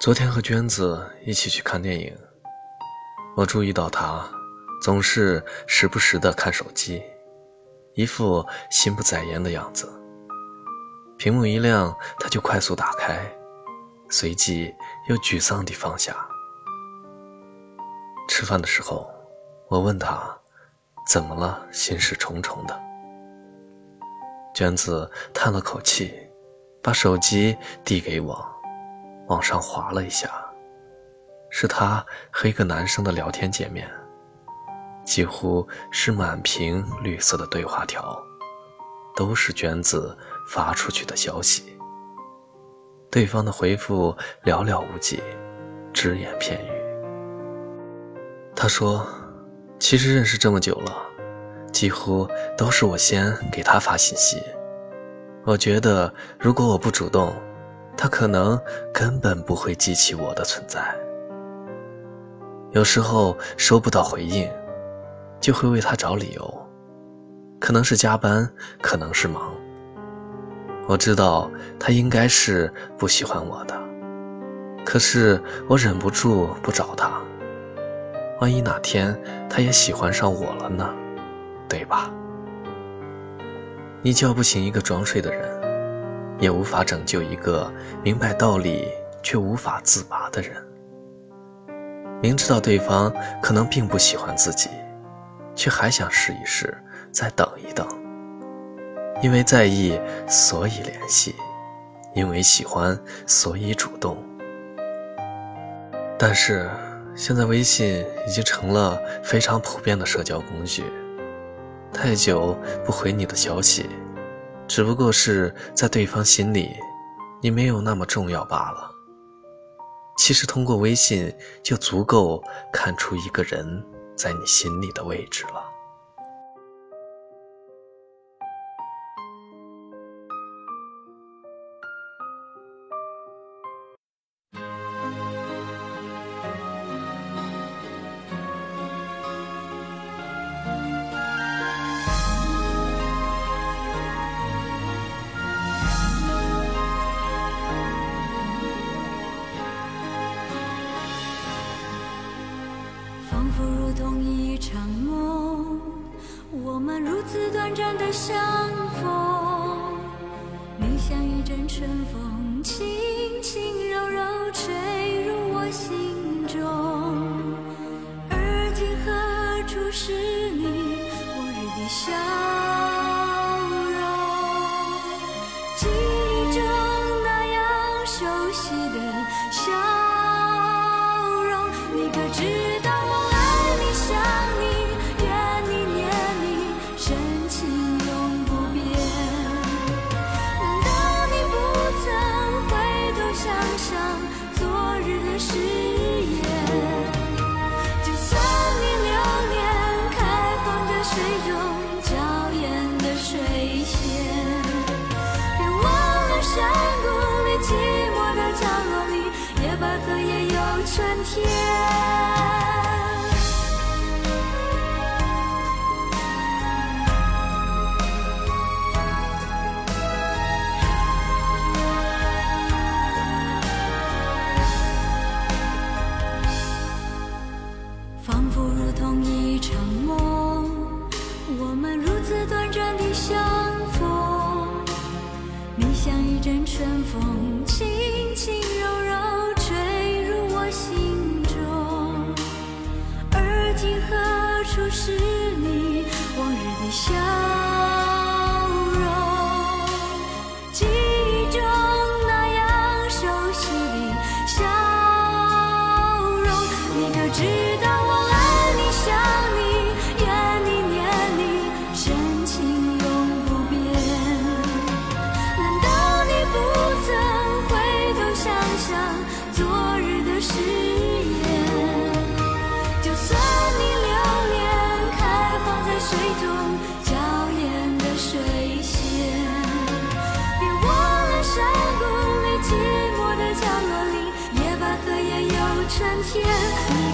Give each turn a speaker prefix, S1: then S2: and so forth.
S1: 昨天和娟子一起去看电影，我注意到她总是时不时的看手机，一副心不在焉的样子。屏幕一亮，她就快速打开，随即又沮丧地放下。吃饭的时候，我问她怎么了，心事重重的。娟子叹了口气，把手机递给我，往上滑了一下，是他和一个男生的聊天界面，几乎是满屏绿色的对话条，都是娟子发出去的消息。对方的回复寥寥无几，只言片语。他说：“其实认识这么久了。”几乎都是我先给他发信息。我觉得，如果我不主动，他可能根本不会记起我的存在。有时候收不到回应，就会为他找理由，可能是加班，可能是忙。我知道他应该是不喜欢我的，可是我忍不住不找他。万一哪天他也喜欢上我了呢？对吧？你叫不醒一个装睡的人，也无法拯救一个明白道理却无法自拔的人。明知道对方可能并不喜欢自己，却还想试一试，再等一等。因为在意，所以联系；因为喜欢，所以主动。但是现在微信已经成了非常普遍的社交工具。太久不回你的消息，只不过是在对方心里，你没有那么重要罢了。其实通过微信就足够看出一个人在你心里的位置了。
S2: 就如同一场梦，我们如此短暂的相逢。你像一阵春风，轻春天，春天。